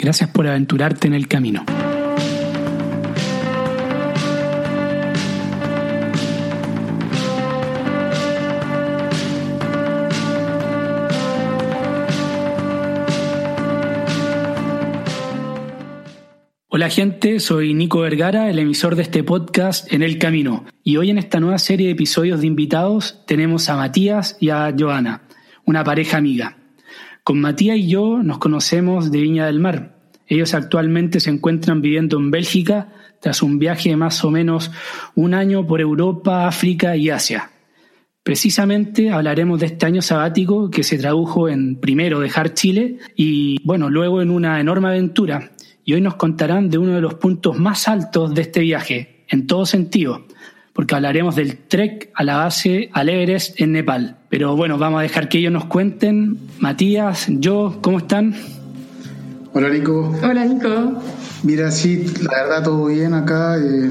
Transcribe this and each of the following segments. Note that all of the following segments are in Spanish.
Gracias por aventurarte en el camino. Hola gente, soy Nico Vergara, el emisor de este podcast En el Camino. Y hoy en esta nueva serie de episodios de invitados tenemos a Matías y a Joana, una pareja amiga. Con Matías y yo nos conocemos de Viña del Mar. Ellos actualmente se encuentran viviendo en Bélgica tras un viaje de más o menos un año por Europa, África y Asia. Precisamente hablaremos de este año sabático que se tradujo en primero dejar Chile y bueno, luego en una enorme aventura y hoy nos contarán de uno de los puntos más altos de este viaje, en todo sentido, porque hablaremos del trek a la base al Everest en Nepal. Pero bueno, vamos a dejar que ellos nos cuenten. Matías, yo, ¿cómo están? Hola Nico. Hola Nico. Mira, sí, la verdad todo bien acá. Eh,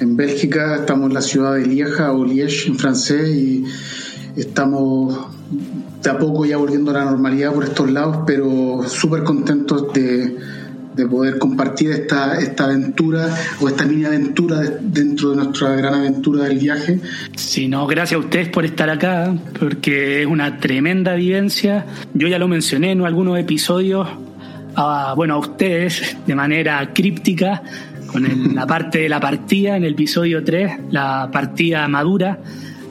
en Bélgica estamos en la ciudad de Lieja o Liège en francés y estamos de a poco ya volviendo a la normalidad por estos lados, pero súper contentos de de poder compartir esta, esta aventura o esta mini aventura dentro de nuestra gran aventura del viaje. Sí, no, gracias a ustedes por estar acá, porque es una tremenda vivencia. Yo ya lo mencioné en algunos episodios, a, bueno, a ustedes de manera críptica, con la parte de la partida en el episodio 3, la partida madura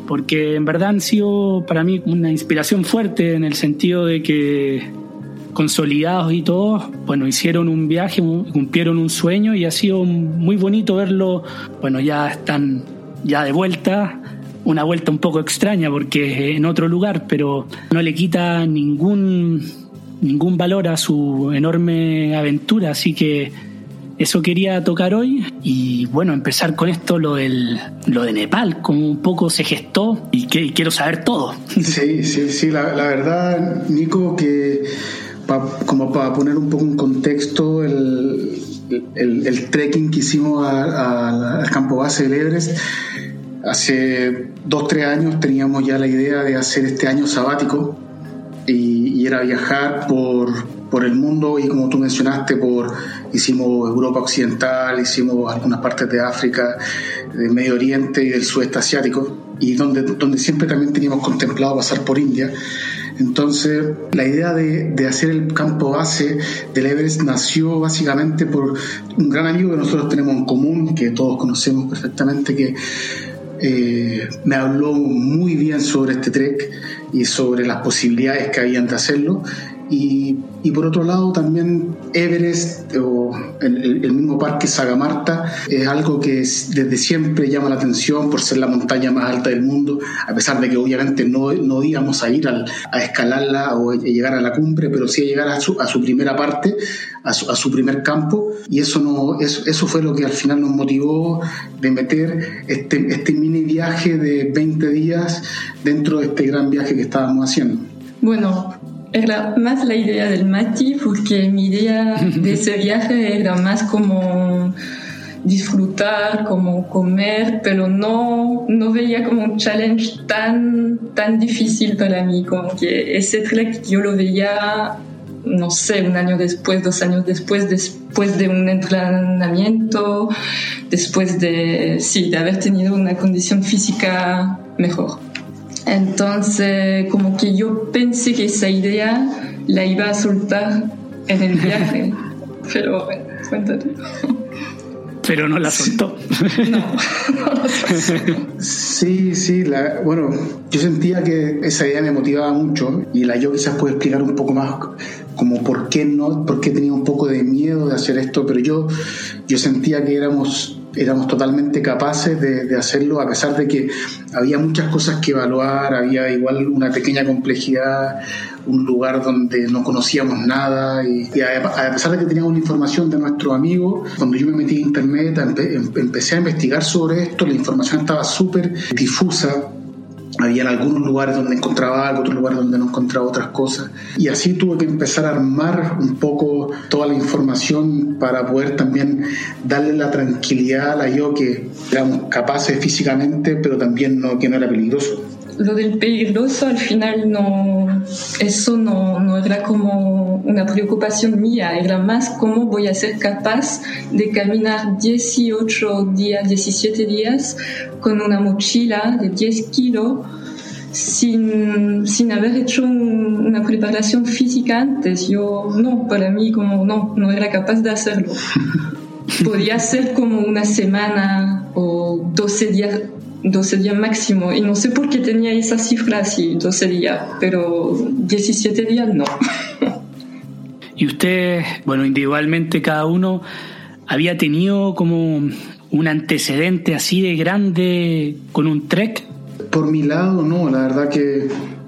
porque en verdad han sido para mí una inspiración fuerte en el sentido de que consolidados y todos, bueno, hicieron un viaje, cumplieron un sueño y ha sido muy bonito verlo, bueno, ya están ya de vuelta, una vuelta un poco extraña porque en otro lugar, pero no le quita ningún, ningún valor a su enorme aventura, así que eso quería tocar hoy y bueno, empezar con esto, lo, del, lo de Nepal, como un poco se gestó y, que, quiero saber todo. Sí, sí, sí, la verdad, Nico, que como para poner un poco en contexto el, el, trekking que hicimos al campo base del Everest, hace dos, tres años teníamos ya la idea de hacer este año sabático y, era viajar por, por el mundo y como tú mencionaste, por, hicimos Europa Occidental, hicimos algunas partes de África, del Medio Oriente y del sudeste asiático y donde, donde siempre también teníamos contemplado pasar por India. Entonces, la idea de, hacer el campo base del Everest nació básicamente por un gran amigo que nosotros tenemos en común, que todos conocemos perfectamente, que eh, me habló muy bien sobre este trek y sobre las posibilidades que habían de hacerlo. Y, y, por otro lado también Everest o el, mismo parque Sagamarta es algo que desde siempre llama la atención por ser la montaña más alta del mundo, a pesar de que obviamente no, no íbamos a ir a escalarla o a llegar a la cumbre, pero sí a llegar a su, a su primera parte, a su, a su, primer campo, y eso, no, eso, eso fue lo que al final nos motivó de meter este, este mini viaje de 20 días dentro de este gran viaje que estábamos haciendo. Bueno, era más la idea del Mati, porque mi idea de ese viaje era más como disfrutar, como comer, pero no, no veía como un challenge tan, tan difícil para mí, como que ese trek yo lo veía, no sé, un año después, dos años después, después de un entrenamiento, después de, sí, de haber tenido una condición física mejor. Entonces, como que yo pensé que esa idea la iba a soltar en el viaje. Pero bueno, cuéntate. Pero no la soltó. No, no Sí, sí, la, bueno, yo sentía que esa idea me motivaba mucho y la yo quizás puede explicar un poco más como por qué no, por qué tenía un poco de miedo de hacer esto, pero yo, yo sentía que éramos éramos totalmente capaces de, hacerlo, a pesar de que había muchas cosas que evaluar, había igual una pequeña complejidad, un lugar donde no conocíamos nada, y, a, pesar de que teníamos información de nuestro amigo, cuando yo me metí en internet, em, empecé a investigar sobre esto, la información estaba súper difusa, había algunos lugares donde encontraba algo, otros lugares donde no encontraba otras cosas. Y así tuve que empezar a armar un poco toda la información para poder también darle la tranquilidad a la yo que éramos capaces físicamente, pero también no, que no era peligroso. Lo del peligroso al final no, eso no, no era como una preocupación mía, era más cómo voy a ser capaz de caminar 18 días, 17 días con una mochila de 10 kilos sin, sin haber hecho una preparación física antes. Yo no, para mí como no, no era capaz de hacerlo. Podía ser como una semana o 12 días, 12 días máximo. Y no sé por qué tenía esa cifra así, 12 días, pero 17 días no. y usted, bueno, individualmente cada uno había tenido como un antecedente así de grande con un trek por mi lado, no, la verdad que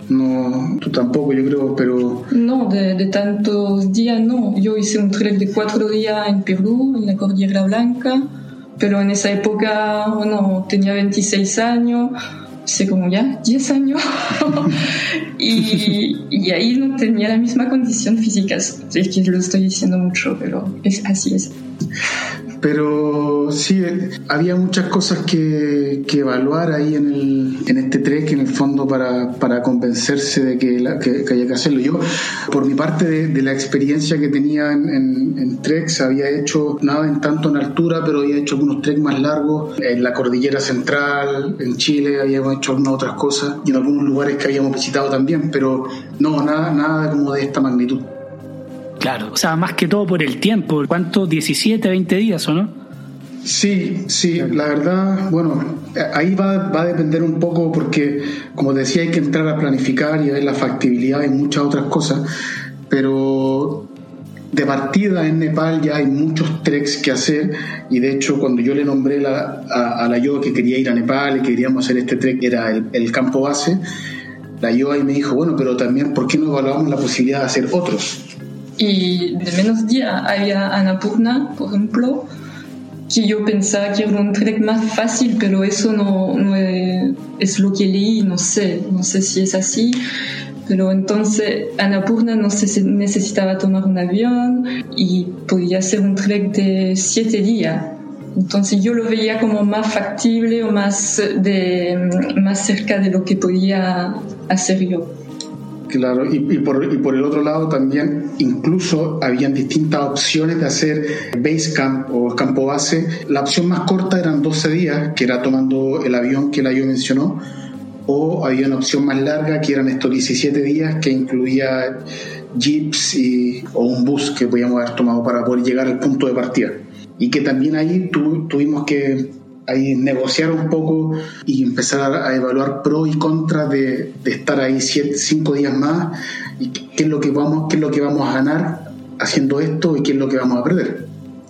no, tú tampoco, yo creo, pero... No, de, tantos días no. Yo hice un trek de cuatro días en Perú, en la Cordillera Blanca, pero en esa época, bueno, tenía 26 años, sé como ya 10 años, y, ahí no tenía la misma condición física. Es que lo estoy diciendo mucho, pero es, así es. Pero sí, había muchas cosas que, evaluar ahí en, el, en este trek, en el fondo, para, para convencerse de que, la, que, que, había que hacerlo. Yo, por mi parte, de, la experiencia que tenía en, en, treks, había hecho nada en tanto en altura, pero había hecho algunos treks más largos en la cordillera central, en Chile, habíamos hecho algunas otras cosas y en algunos lugares que habíamos visitado también, pero no, nada, nada como de esta magnitud. Claro, o sea, más que todo por el tiempo. ¿Cuánto? ¿17, 20 días o no? Sí, sí, la verdad, bueno, ahí va, va, a depender un poco porque, como decía, hay que entrar a planificar y ver la factibilidad y muchas otras cosas, pero de partida en Nepal ya hay muchos treks que hacer y de hecho cuando yo le nombré la, a, la yo que quería ir a Nepal y queríamos hacer este trek, era el, el campo base, la yo ahí me dijo, bueno, pero también, ¿por qué no evaluamos la posibilidad de hacer otros? Y de menos día había Annapurna, por ejemplo, que yo pensaba que era un trek más fácil, pero eso no, es, lo que leí, no sé, no sé si es así. Pero entonces Annapurna no se necesitaba tomar un avión y podía ser un trek de siete días. Entonces yo lo veía como más factible o más, de, más cerca de lo que podía hacer yo. Claro, y, por, y, por, el otro lado también incluso habían distintas opciones de hacer base camp o campo base. La opción más corta eran 12 días, que era tomando el avión que la yo mencionó, o había una opción más larga que eran estos 17 días que incluía jeeps y, o un bus que podíamos haber tomado para poder llegar al punto de partida. Y que también ahí tuvimos que ahí negociar un poco y empezar a, evaluar pros y contras de, estar ahí cinco días más y qué es lo que vamos qué es lo que vamos a ganar haciendo esto y qué es lo que vamos a perder.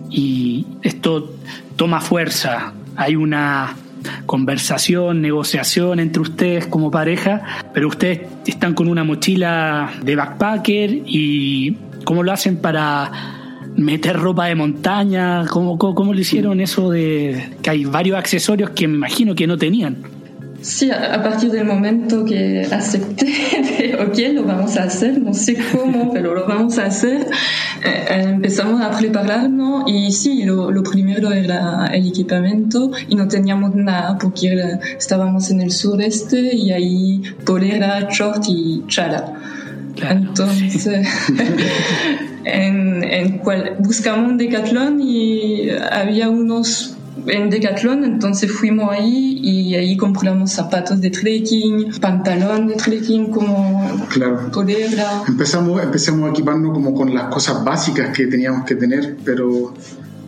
Y esto toma fuerza. Hay una conversación, negociación entre ustedes como pareja, pero ustedes están con una mochila de backpacker y ¿cómo lo hacen para meter ropa de montaña? ¿Cómo, cómo, lo hicieron eso de que hay varios accesorios que me imagino que no tenían? Sí, a partir del momento que acepté de, ok, lo vamos a hacer, no sé cómo, pero lo vamos a hacer, eh, eh, empezamos a prepararnos y sí, lo, lo, primero era el equipamiento y no teníamos nada porque estábamos en el sureste y ahí polera, short y chala. Entonces, en, en cual, buscamos un decathlon y había unos en Decathlon, entonces fuimos ahí y ahí compramos zapatos de trekking, pantalón de trekking como claro. Empezamos, empezamos a equiparnos como con las cosas básicas que teníamos que tener, pero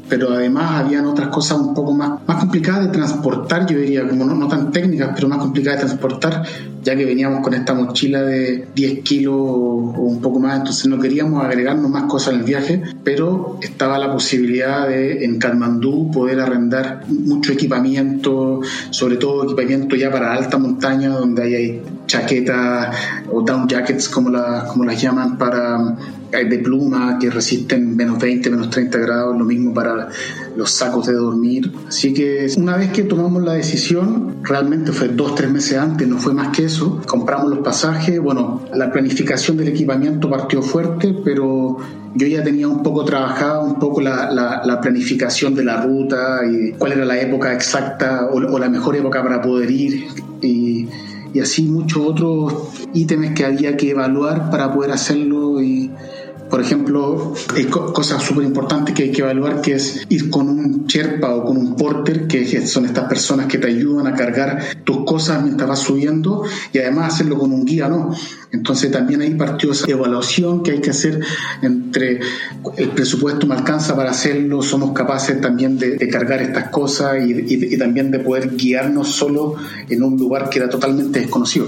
pero además habían otras cosas un poco más, más complicadas de transportar, yo diría, como no, no tan técnicas, pero más complicadas de transportar, ya que veníamos con esta mochila de 10 kilos o un poco más, entonces no queríamos agregarnos más cosas en el viaje, pero estaba la posibilidad de en Katmandú poder arrendar mucho equipamiento, sobre todo equipamiento ya para alta montaña, donde hay chaquetas o down jackets como, la, como las llaman para de pluma que resisten menos 20, menos 30 grados, lo mismo para los sacos de dormir. Así que una vez que tomamos la decisión, realmente fue dos, tres meses antes, no fue más que eso, compramos los pasajes, bueno, la planificación del equipamiento partió fuerte, pero yo ya tenía un poco trabajado un poco la, la, planificación de la ruta y cuál era la época exacta o, o la mejor época para poder ir. Y y así muchos otros ítems que había que evaluar para poder hacerlo y por ejemplo, hay cosas súper importantes que hay que evaluar, que es ir con un Sherpa o con un porter, que son estas personas que te ayudan a cargar tus cosas mientras vas subiendo, y además hacerlo con un guía, ¿no? Entonces también ahí partió esa evaluación que hay que hacer entre el presupuesto me alcanza para hacerlo, somos capaces también de, cargar estas cosas y, y también de poder guiarnos solo en un lugar que era totalmente desconocido.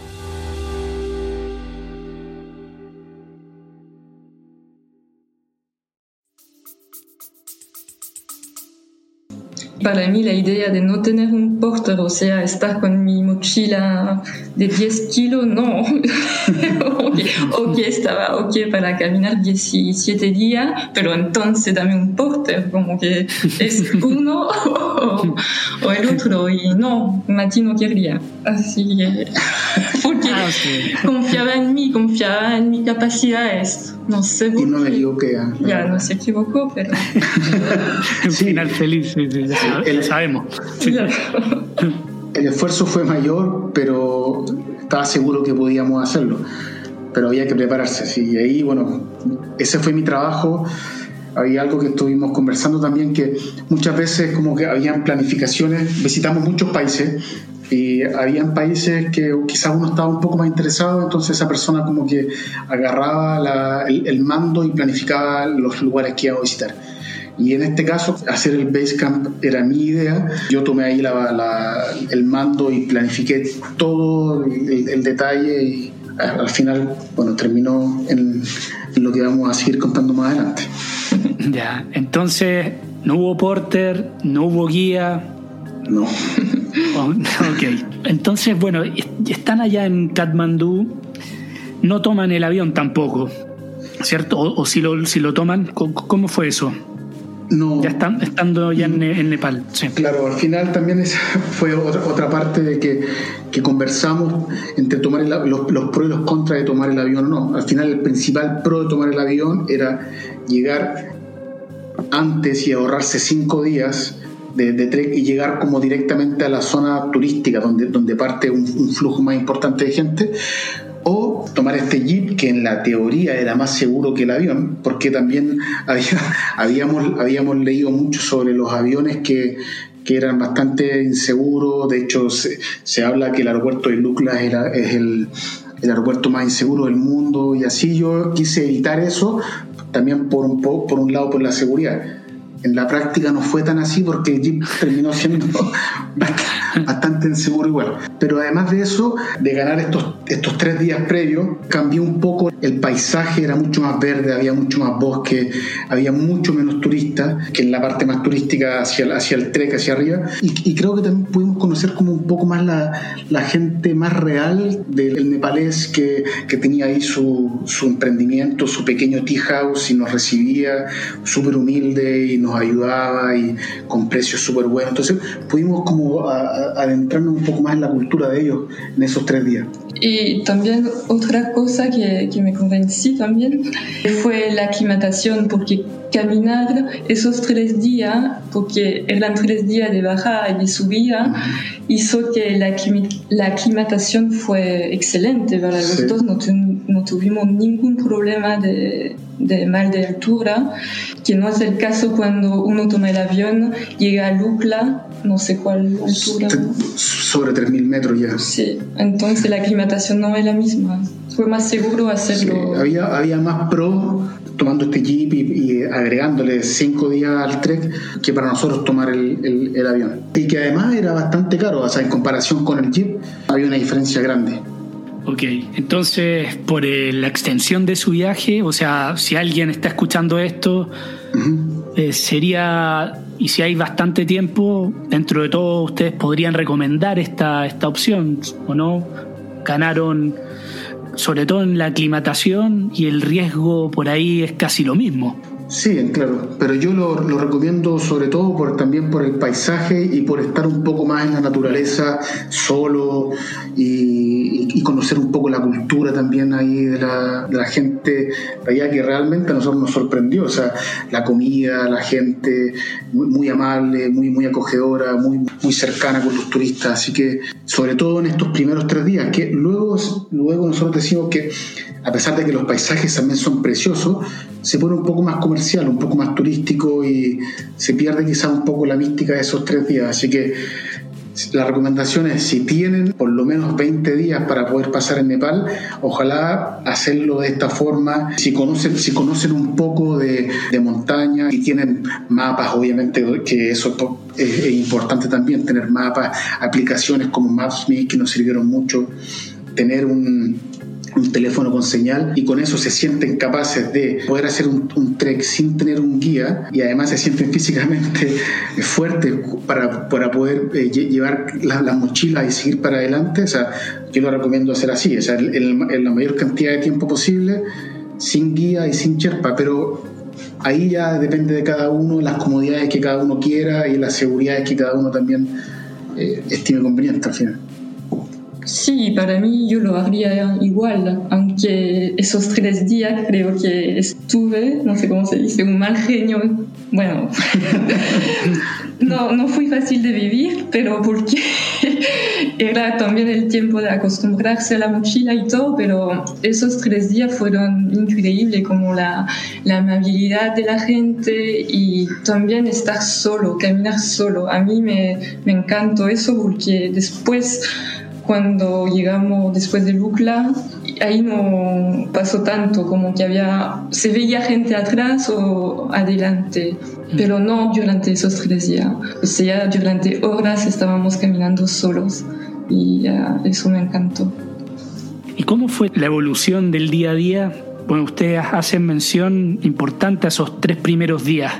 Para mí la idea de no tener un porter, o sea, estar con mi mochila de 10 kilos, no. ok, estaba ok para caminar 17 días, pero entonces dame un porter, como que es uno o, el otro. Y no, Mati no quería. Así que, porque ah, confiaba en mí, confiaba en mis capacidades. No sé Y no me equivoqué. Ya, no se equivocó, pero... Un final feliz, sí, sí, ya, sabemos. El esfuerzo fue mayor, pero estaba seguro que podíamos hacerlo. Pero había que prepararse, sí. Y ahí, bueno, ese fue mi trabajo había algo que estuvimos conversando también que muchas veces como que habían planificaciones, visitamos muchos países y habían países que quizás uno estaba un poco más interesado, entonces esa persona como que agarraba el, mando y planificaba los lugares que iba a visitar. Y en este caso, hacer el base camp era mi idea. Yo tomé ahí el mando y planifiqué todo el, detalle y al final, bueno, terminó en, lo que vamos a seguir contando más adelante. Ya, entonces no hubo porter, no hubo guía. No. Oh, ok. Entonces, bueno, están allá en Katmandú, no toman el avión tampoco, ¿cierto? O, si, lo, si lo toman, ¿cómo fue eso? No. Ya están, estando ya en, Nepal. Claro, al final también fue otra, parte de que, que, conversamos entre tomar los, los, pros y los contras de tomar el avión o no. Al final el principal pro de tomar el avión era llegar antes y ahorrarse cinco días de, trek y llegar como directamente a la zona turística donde, parte un, flujo más importante de gente o tomar este jeep que en la teoría era más seguro que el avión porque también habíamos, leído mucho sobre los aviones que, eran bastante inseguros. De hecho se, habla que el aeropuerto de Lukla era, es el, aeropuerto más inseguro del mundo y así yo quise evitar eso también por un lado por la seguridad en la práctica no fue tan así porque el Jeep terminó siendo bastante inseguro igual. Pero además de eso, de ganar estos, estos tres días previos, cambió un poco el paisaje, era mucho más verde, había mucho más bosque, había mucho menos turistas que en la parte más turística hacia, hacia el trek, hacia arriba. Y, creo que también pudimos conocer como un poco más la, la gente más real del nepalés que, que tenía ahí su, su emprendimiento, su pequeño tea house y nos recibía súper humilde y nos ayudaba y con precios súper buenos. Entonces pudimos como adentrarnos un poco más en la cultura de ellos en esos tres días. Y también otra cosa que, que me convencí también fue la aclimatación, porque caminar esos tres días, porque eran tres días de bajada y de subida, hizo que la, la aclimatación fue excelente para los dos, no, no, tuvimos ningún problema de, de, mal de altura, que no es el caso cuando uno toma el avión, llega a Lukla, no sé cuál altura. Sobre 3.000 metros ya. Sí, entonces la aclimatación no es la misma. Fue más seguro hacerlo. había, había más pro tomando este jeep y, agregándole cinco días al trek que para nosotros tomar el, el, avión. Y que además era bastante caro, o sea, en comparación con el jeep había una diferencia grande. Ok, entonces por eh, la extensión de su viaje, o sea, si alguien está escuchando esto, eh, sería, y si hay bastante tiempo, dentro de todo ustedes podrían recomendar esta, esta opción, ¿o no? Ganaron sobre todo en la aclimatación y el riesgo por ahí es casi lo mismo. Sí, claro, pero yo lo, recomiendo sobre todo por, también por el paisaje y por estar un poco más en la naturaleza, solo y, conocer un poco la cultura también ahí de la, de la, gente de allá que realmente a nosotros nos sorprendió, o sea, la comida, la gente muy, amable, muy, muy acogedora, muy, muy cercana con los turistas, así que sobre todo en estos primeros tres días, que luego, luego nosotros decimos que a pesar de que los paisajes también son preciosos, se pone un poco más comercial, un poco más turístico y se pierde quizá un poco la mística de esos tres días. Así que la recomendación es, si tienen por lo menos 20 días para poder pasar en Nepal, ojalá hacerlo de esta forma. Si conocen, si conocen un poco de, montaña y tienen mapas, obviamente que eso es, importante también, tener mapas, aplicaciones como Maps.me que nos sirvieron mucho, tener un, un teléfono con señal y con eso se sienten capaces de poder hacer un, trek sin tener un guía y además se sienten físicamente fuertes para, para poder eh, llevar la, mochila y seguir para adelante. O sea, yo lo recomiendo hacer así, o sea, en, la mayor cantidad de tiempo posible, sin guía y sin cherpa, pero ahí ya depende de cada uno, las comodidades que cada uno quiera y las seguridades que cada uno también eh, estime conveniente al final. Sí, para mí yo lo haría igual, aunque esos tres días creo que estuve, no sé cómo se dice, un mal genio. Bueno, no, no fui fácil de vivir, pero porque era también el tiempo de acostumbrarse a la mochila y todo, pero esos tres días fueron increíbles, como la, la amabilidad de la gente y también estar solo, caminar solo. A mí me, me encantó eso porque después cuando llegamos después de Lucla, ahí no pasó tanto, como que había, se veía gente atrás o adelante, mm. pero no durante esos tres días. O sea, durante horas estábamos caminando solos y eso me encantó. ¿Y cómo fue la evolución del día a día? Bueno, ustedes hacen mención importante a esos tres primeros días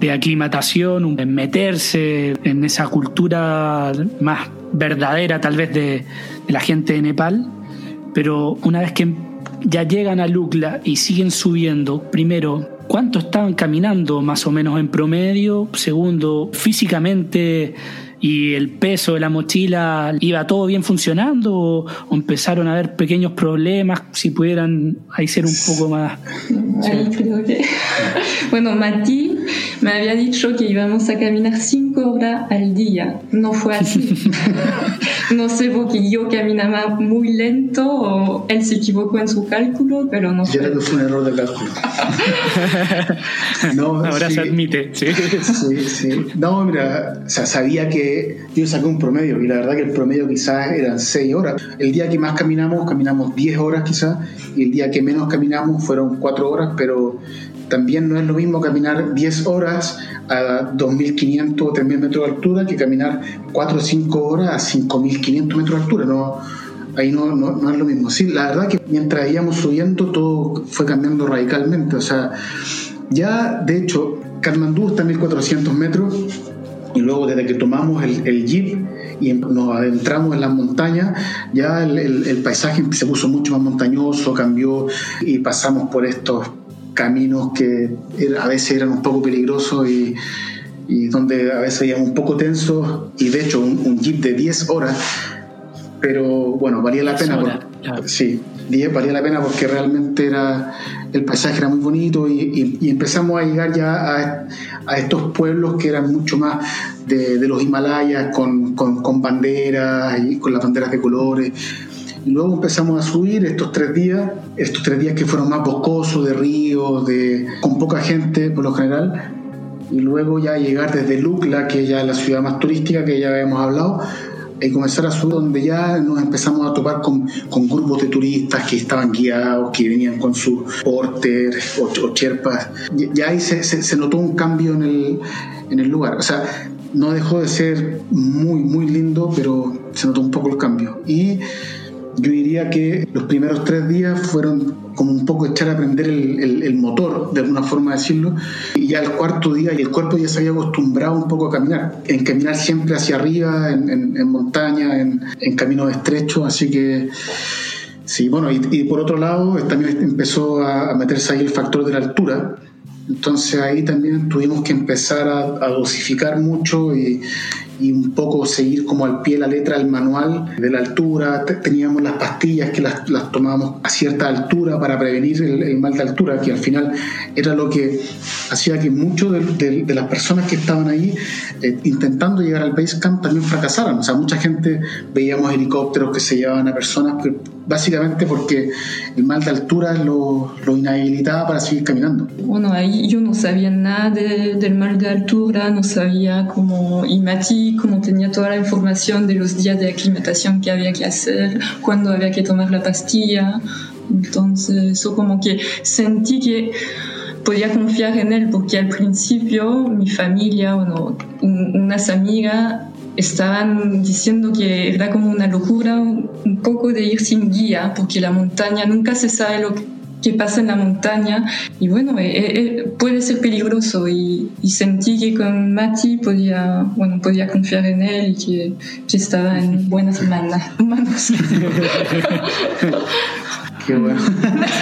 de aclimatación, en meterse en esa cultura más verdadera tal vez de, la gente de Nepal, pero una vez que ya llegan a Lukla y siguen subiendo, primero, ¿cuánto estaban caminando más o menos en promedio? Segundo, físicamente y el peso de la mochila, ¿iba todo bien funcionando o, empezaron a haber pequeños problemas? Si pudieran ahí ser un poco más... bueno, Mati me había dicho que íbamos a caminar cinco horas al día. No fue así. no sé porque yo caminaba muy lento o él se equivocó en su cálculo, pero no Yo creo que fue un error de cálculo. no, Ahora se admite, sí. Sí, sí. No, mira, o sea, sabía que yo saqué un promedio y la verdad que el promedio quizás eran seis horas. El día que más caminamos, caminamos diez horas quizás, y el día que menos caminamos fueron cuatro horas, pero también no es lo mismo caminar 10 horas a 2.500 o 3.000 metros de altura que caminar 4 o 5 horas a 5.500 metros de altura. No, ahí no, no, es lo mismo. Sí, la verdad que mientras íbamos subiendo todo fue cambiando radicalmente. O sea, ya de hecho, Katmandú está a 1.400 metros y luego desde que tomamos el, el jeep y nos adentramos en las montañas, ya el, el, paisaje se puso mucho más montañoso, cambió y pasamos por estos caminos que a veces eran un poco peligrosos y, donde a veces eran un poco tensos y de hecho un, jeep de 10 horas, pero bueno, valía la pena. Sí, 10 valía la pena porque realmente era el paisaje era muy bonito y, empezamos a llegar ya a, estos pueblos que eran mucho más de, los Himalayas con, con, con banderas y con las banderas de colores luego empezamos a subir estos tres días, estos tres días que fueron más boscosos, de ríos, de, con poca gente por lo general. Y luego ya llegar desde Lukla, que es ya la ciudad más turística que ya habíamos hablado, y comenzar a subir donde ya nos empezamos a topar con, con grupos de turistas que estaban guiados, que venían con sus porter o, cherpas. Ya ahí se, se, se, notó un cambio en el, en el lugar. O sea, no dejó de ser muy, muy lindo, pero se notó un poco el cambio. Y yo diría que los primeros tres días fueron como un poco echar a prender el, motor, de alguna forma decirlo, y ya el cuarto día y el cuerpo ya se había acostumbrado un poco a caminar, en caminar siempre hacia arriba, en, montaña, en, caminos estrechos, así que Sí, bueno, y, por otro lado también empezó a, meterse ahí el factor de la altura. Entonces ahí también tuvimos que empezar a dosificar mucho y, y un poco seguir como al pie la letra del manual de la altura. Teníamos las pastillas que las, las tomábamos a cierta altura para prevenir el, mal de altura, que al final era lo que hacía que muchos de, de, las personas que estaban ahí eh, intentando llegar al base camp también fracasaran. O sea, mucha gente veíamos helicópteros que se llevaban a personas, básicamente porque el mal de altura lo, lo inhabilitaba para seguir caminando. Bueno, ahí yo no sabía nada del mal de altura, no sabía cómo y como tenía toda la información de los días de aclimatación que había que hacer, cuándo había que tomar la pastilla. Entonces, eso como que sentí que podía confiar en él, porque al principio mi familia, bueno, unas amigas estaban diciendo que era como una locura un poco de ir sin guía, porque la montaña nunca se sabe lo que que pasa en la montaña y bueno, eh, eh, puede ser peligroso y, sentí que con Mati podía, bueno, podía confiar en él y que, que estaba en buenas manos. Qué bueno.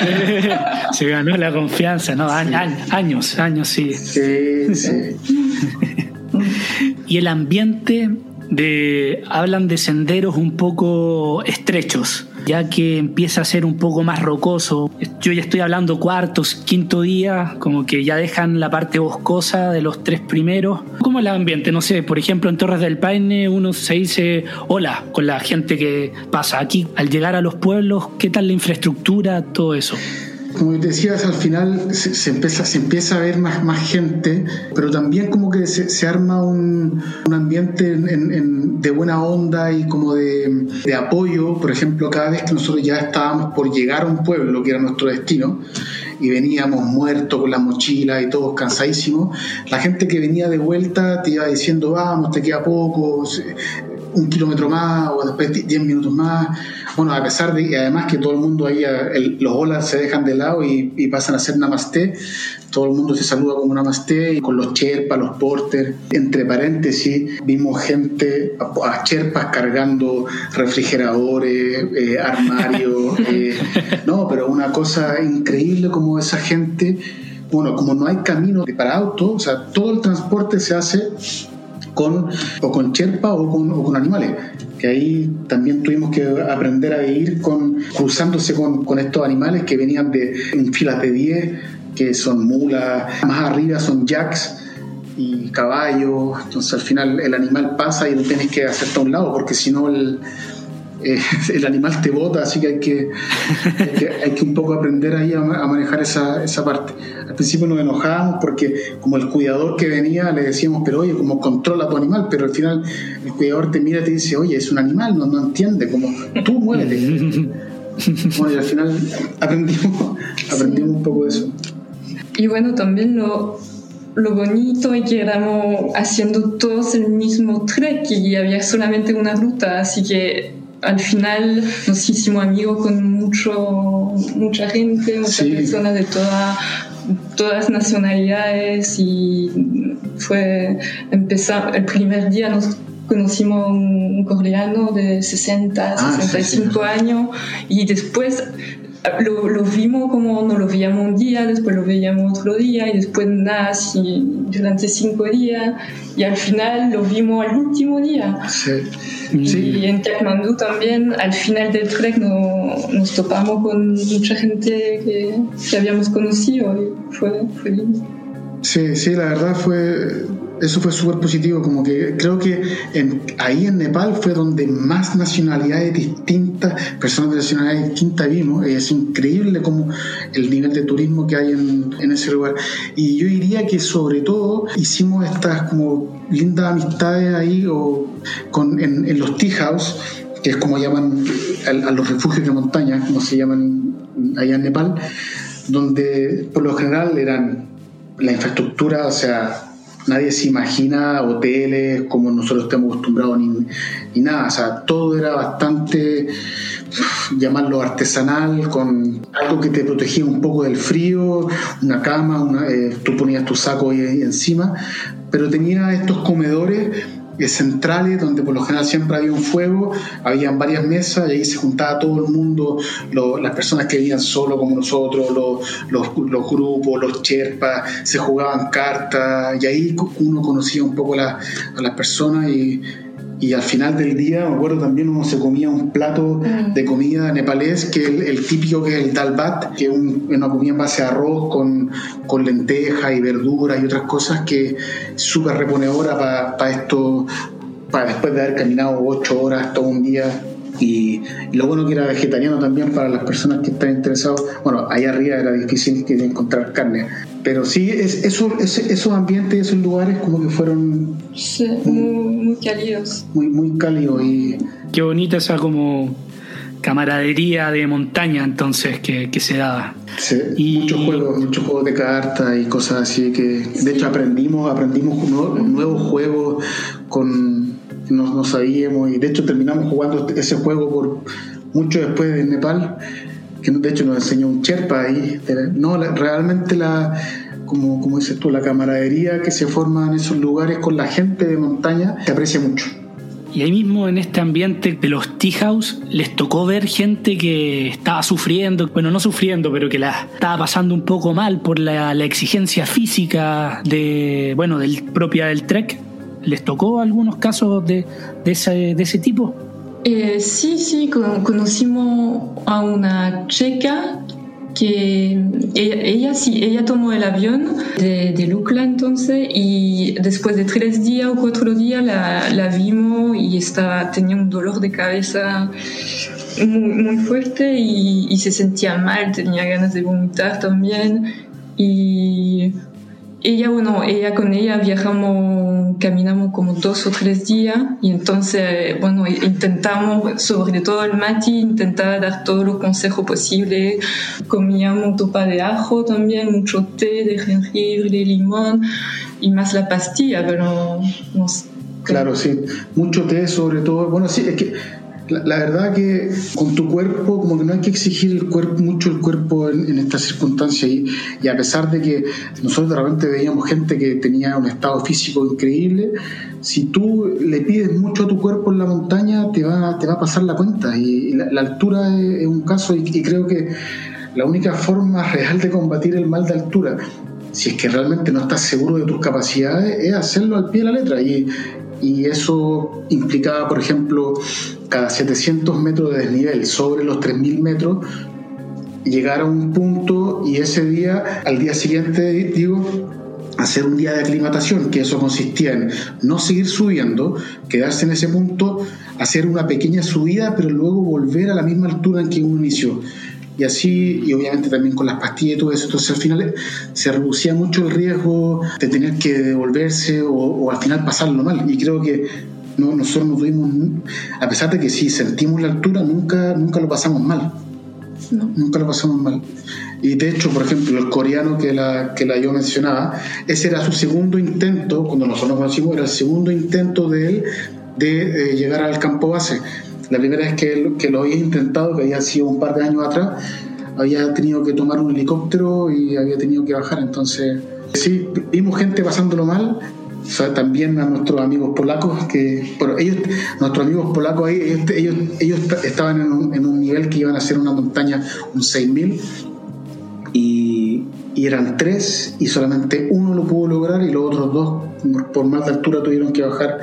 Se ganó la confianza, ¿no? Años, años, sí. Sí, sí. y el ambiente de hablan de senderos un poco estrechos ya que empieza a ser un poco más rocoso. Yo ya estoy hablando cuartos, quinto día, como que ya dejan la parte boscosa de los tres primeros. ¿Cómo el ambiente? No sé, por ejemplo, en Torres del Paine uno se dice hola con la gente que pasa aquí. Al llegar a los pueblos, ¿qué tal la infraestructura? Todo eso como decías, al final se, empieza, a ver más, gente, pero también como que se, arma un, ambiente de buena onda y como de, de, apoyo. Por ejemplo, cada vez que nosotros ya estábamos por llegar a un pueblo, que era nuestro destino, y veníamos muertos con la mochila y todos cansadísimos, la gente que venía de vuelta te iba diciendo, vamos, te queda poco, un kilómetro más o después 10 minutos más. Bueno, a pesar de, y además que todo el mundo ahí, los olas se dejan de lado y, pasan a ser namaste, todo el mundo se saluda como namaste, y con los cherpas, los porters, entre paréntesis, vimos gente a, cherpas cargando refrigeradores, eh, armarios, eh, no, pero una cosa increíble como esa gente, bueno, como no hay camino para auto, o sea, todo el transporte se hace con, o con cherpa o con, o con animales que ahí también tuvimos que aprender a vivir con, cruzándose con, con estos animales que venían de, en filas de 10, que son mulas, más arriba son jacks y caballos, entonces al final el animal pasa y lo tienes que hacer a un lado, porque si no el, eh, el animal te bota, así que hay que, hay que, un poco aprender ahí a, manejar esa, esa, parte. Al principio nos enojábamos porque como el cuidador que venía le decíamos, pero oye, como controla tu animal, pero al final el cuidador te mira y te dice, oye, es un animal, no, no entiende, como tú muévete. bueno, y al final aprendimos, aprendimos un poco de eso. Y bueno, también lo, lo bonito es que éramos haciendo todos el mismo trek y había solamente una ruta, así que al final nos hicimos amigos con mucho, mucha gente, muchas personas de toda, todas nacionalidades y fue empezar el primer día nos conocimos un coreano de 60, 65 ah, años y después lo, lo, vimos como no lo veíamos un día, después lo veíamos otro día y después nada, durante cinco días y al final lo vimos al último día. Sí. Y en Kathmandu también, al final del trek no, nos topamos con mucha gente que, que habíamos conocido y fue, fue lindo. Sí, sí, la verdad fue eso fue súper positivo, como que creo que ahí en Nepal fue donde más nacionalidades distintas, personas de nacionalidades distintas vimos, es increíble como el nivel de turismo que hay en, en ese lugar. Y yo diría que sobre todo hicimos estas como lindas amistades ahí o con, en, los tea house, que es como llaman a, a los refugios de montaña, como se llaman allá en Nepal, donde por lo general eran la infraestructura, o sea, nadie se imagina hoteles como nosotros estamos acostumbrados ni, ni nada. O sea, todo era bastante, llamarlo artesanal, con algo que te protegía un poco del frío, una cama, una, eh, tú ponías tu saco ahí encima, pero tenía estos comedores centrales donde por lo general siempre había un fuego, habían varias mesas y ahí se juntaba todo el mundo, las personas que vivían solo como nosotros, los, grupos, los cherpas, se jugaban cartas y ahí uno conocía un poco a las personas y y al final del día, me acuerdo también, uno se comía un plato mm. de comida nepalés, que es el, típico que es el dalbat, que es una comida en base a arroz con, con lentejas y verduras y otras cosas que es súper reponedora para esto, para después de haber caminado ocho horas todo un día y, lo bueno que era vegetariano también para las personas que están interesadas. Bueno, ahí arriba era difícil que encontrar carne. Pero sí, es, eso, esos ambientes, esos lugares como que fueron... muy, cálidos. Muy, muy cálidos y... Qué bonita esa como camaradería de montaña entonces que, que se daba. Sí, y... muchos juegos, muchos juegos de cartas y cosas así que de hecho aprendimos, aprendimos nuevos juegos con no, no, sabíamos y de hecho terminamos jugando ese juego por mucho después de Nepal, que de hecho nos enseñó un Sherpa ahí. No, realmente la, como, como dices tú, la camaradería que se forma en esos lugares con la gente de montaña se aprecia mucho. Y ahí mismo en este ambiente de los tea house les tocó ver gente que estaba sufriendo, bueno, no sufriendo, pero que la estaba pasando un poco mal por la, la exigencia física de, bueno, del propia del trek. ¿Les tocó algunos casos de, de, ese, tipo? Eh, sí, sí, conocimos a una checa que ella, sí, ella tomó el avión de, de, Lucla entonces y después de tres días o cuatro días la, la vimos y estaba, tenía un dolor de cabeza muy, muy fuerte y, y, se sentía mal, tenía ganas de vomitar también y ella, bueno, ella con ella viajamos, caminamos como dos o tres días y entonces, bueno, intentamos, sobre todo el mati, intentar dar todos los consejos posibles. Comíamos topa de ajo también, mucho té de jengibre, de limón y más la pastilla, pero no Claro, sí, mucho té sobre todo. Bueno, sí, es que la, verdad que con tu cuerpo, como que no hay que exigir el mucho el cuerpo en, estas circunstancias. Y, a pesar de que nosotros de repente veíamos gente que tenía un estado físico increíble, si tú le pides mucho a tu cuerpo en la montaña, te va, te va a pasar la cuenta. Y, la, altura es, un caso, y creo que la única forma real de combatir el mal de altura si es que realmente no estás seguro de tus capacidades, es hacerlo al pie de la letra. Y, y eso implicaba, por ejemplo, cada 700 metros de desnivel sobre los 3.000 metros, llegar a un punto y ese día, al día siguiente, digo, hacer un día de aclimatación, que eso consistía en no seguir subiendo, quedarse en ese punto, hacer una pequeña subida, pero luego volver a la misma altura en que uno inició y así, y obviamente también con las pastillas y todo eso, entonces al final se reducía mucho el riesgo de tener que devolverse o, al final pasarlo mal. Y creo que no, nosotros no tuvimos, a pesar de que sí sentimos la altura, nunca, nunca lo pasamos mal. Nunca lo pasamos mal. Y de hecho, por ejemplo, el coreano que la, que la yo mencionaba, ese era su segundo intento, cuando nosotros nos conocimos, era el segundo intento de él de eh, llegar al campo base la primera vez que, que lo había intentado, que había sido un par de años atrás, había tenido que tomar un helicóptero y había tenido que bajar. Entonces, sí, vimos gente pasándolo mal. también a nuestros amigos polacos, que bueno, ellos, nuestros amigos polacos ahí, ellos, ellos, estaban en un, en un, nivel que iban a hacer una montaña, un 6000, y, y eran tres, y solamente uno lo pudo lograr, y los otros dos, por más de altura, tuvieron que bajar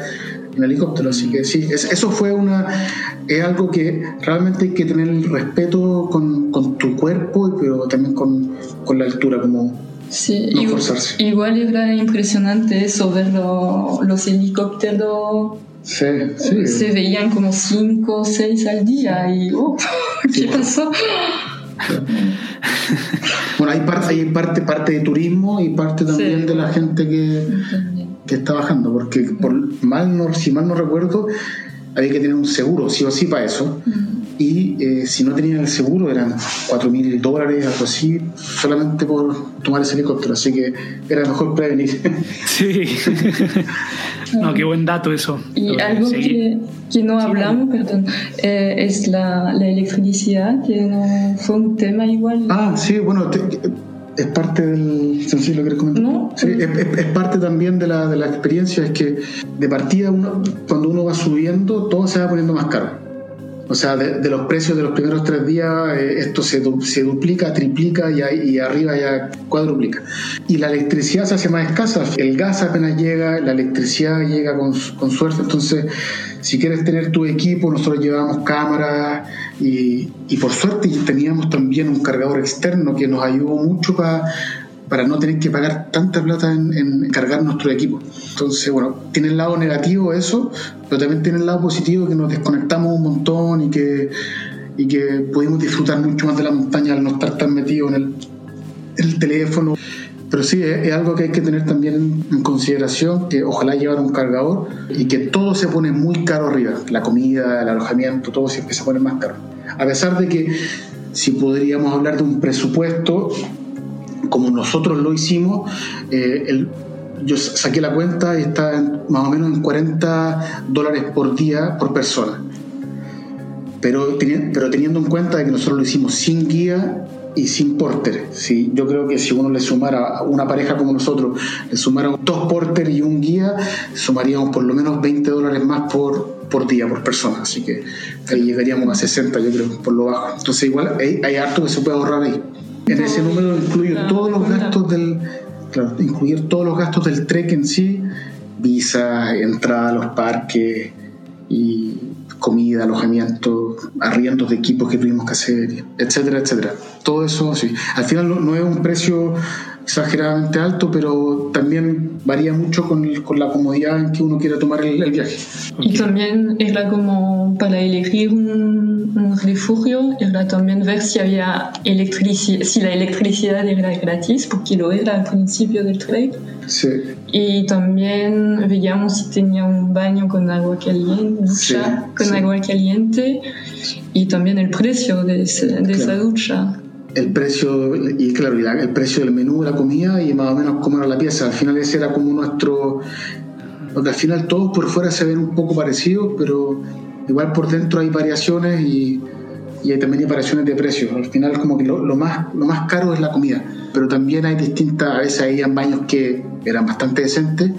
en helicóptero. Así que sí, eso fue una. Es algo que realmente hay que tener el respeto con, con tu cuerpo, pero también con, con la altura, como. Sí, igual, igual, era impresionante eso, ver los helicópteros. Sí, sí. Se veían como cinco o seis al día y. Oh, ¿Qué pasó? Bueno, hay parte, hay parte, parte de turismo y parte también de la gente que, que está bajando, porque por mal no, si mal no recuerdo, había que tener un seguro, sí o sí, para eso. Y eh, si no tenían el seguro, eran 4 mil dólares, algo así, solamente por tomar ese helicóptero. Así que era mejor prevenir. Sí. no, qué buen dato eso. Y algo que, que, no hablamos, perdón, eh, es la, la, electricidad, que no fue un tema igual. Ah, sí, bueno, es parte del. ¿sí lo comentar? No. Sí, es, es, parte también de la, de la experiencia, es que de partida, uno, cuando uno va subiendo, todo se va poniendo más caro. O sea, de, los precios de los primeros tres días, eh, esto se, se, duplica, triplica y, y, arriba ya cuadruplica. Y la electricidad se hace más escasa. El gas apenas llega, la electricidad llega con, con suerte. Entonces, si quieres tener tu equipo, nosotros llevamos cámaras y, y por suerte teníamos también un cargador externo que nos ayudó mucho para para no tener que pagar tanta plata en, cargar nuestro equipo. Entonces, bueno, tiene el lado negativo eso, pero también tiene el lado positivo que nos desconectamos un montón y que, y que pudimos disfrutar mucho más de la montaña al no estar tan metidos en el, el teléfono. Pero sí, es, algo que hay que tener también en consideración, que ojalá llevar un cargador y que todo se pone muy caro arriba, la comida, el alojamiento, todo siempre se pone más caro. A pesar de que si podríamos hablar de un presupuesto, como nosotros lo hicimos, eh, yo saqué la cuenta y está más o menos en 40 dólares por día por persona. Pero, pero teniendo en cuenta que nosotros lo hicimos sin guía y sin porter. ¿sí? Yo creo que si uno le sumara a una pareja como nosotros, le sumara dos porter y un guía, sumaríamos por lo menos 20 dólares más por, por día, por persona. Así que ahí llegaríamos a 60, yo creo, por lo bajo. Entonces igual hay, hay harto que se puede ahorrar ahí. En ese número incluyo todos los gastos del, claro, incluir todos los gastos del trek en sí, visa, entrada a los parques y comida, alojamiento, arriendos de equipos que tuvimos que hacer, etcétera, etcétera. Todo eso, sí. Al final no, es un precio exageradamente alto, pero también varía mucho con, con la comodidad en que uno quiera tomar el, viaje. Y también era como para elegir un, un, refugio, era también ver si había electricidad, si la electricidad era gratis, porque lo era al principio del trek. Sí. Y también veíamos si tenía un baño con agua caliente, ducha con agua caliente, y también el precio de, de esa ducha el precio, y claro, el precio del menú, la comida y más o menos cómo era la pieza. Al final ese era como nuestro... Porque al final todos por fuera se ven un poco parecidos, pero igual por dentro hay variaciones y, y hay también hay variaciones de precios. Al final como que lo, más, lo más caro es la comida, pero también hay distintas, a veces habían baños que eran bastante decentes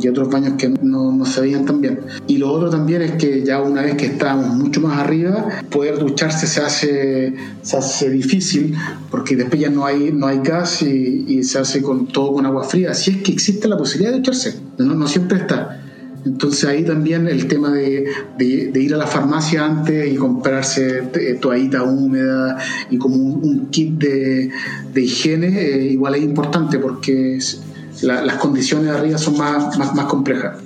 y otros baños que no, no, se veían tan bien. Y lo otro también es que ya una vez que estábamos mucho más arriba, poder ducharse se hace, se hace difícil porque después ya no hay, no hay gas y, y se hace con todo con agua fría. Así es que existe la posibilidad de ducharse, no, no siempre está. Entonces ahí también el tema de, de, ir a la farmacia antes y comprarse toallita húmeda y como un, kit de, de higiene eh, igual es importante porque las condiciones de arriba son más, más, más complejas.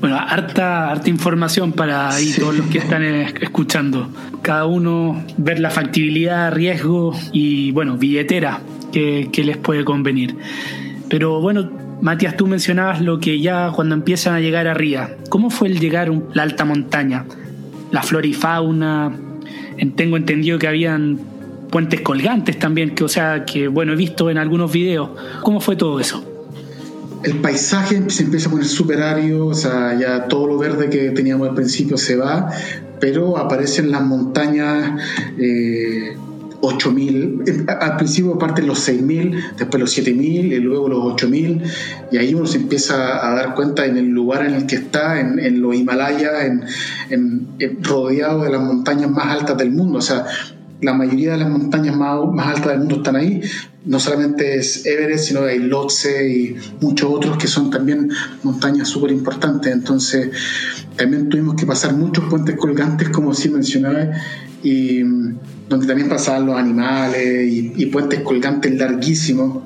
Bueno, harta, harta información para ahí todos los que están escuchando. Cada uno ver la factibilidad, riesgo y, bueno, billetera que, que les puede convenir. Pero bueno, Matías, tú mencionabas lo que ya cuando empiezan a llegar arriba. ¿Cómo fue el llegar a la alta montaña? La flora y fauna. Tengo entendido que habían puentes colgantes también, que o sea, que bueno, he visto en algunos videos. ¿Cómo fue todo eso? El paisaje se empieza a poner súper árido, o sea, ya todo lo verde que teníamos al principio se va, pero aparecen las montañas eh, 8.000, al principio parten los 6.000, después los 7.000 y luego los 8.000 y ahí uno se empieza a dar cuenta en el lugar en el que está, en, en los Himalayas, en, rodeado de las montañas más altas del mundo, o sea, la mayoría de las montañas más, más altas del mundo están ahí, no solamente es Everest, sino hay Lhotse y muchos otros que son también montañas súper importantes, entonces también tuvimos que pasar muchos puentes colgantes, como sí mencionaba, y donde también pasaban los animales y, puentes colgantes larguísimos.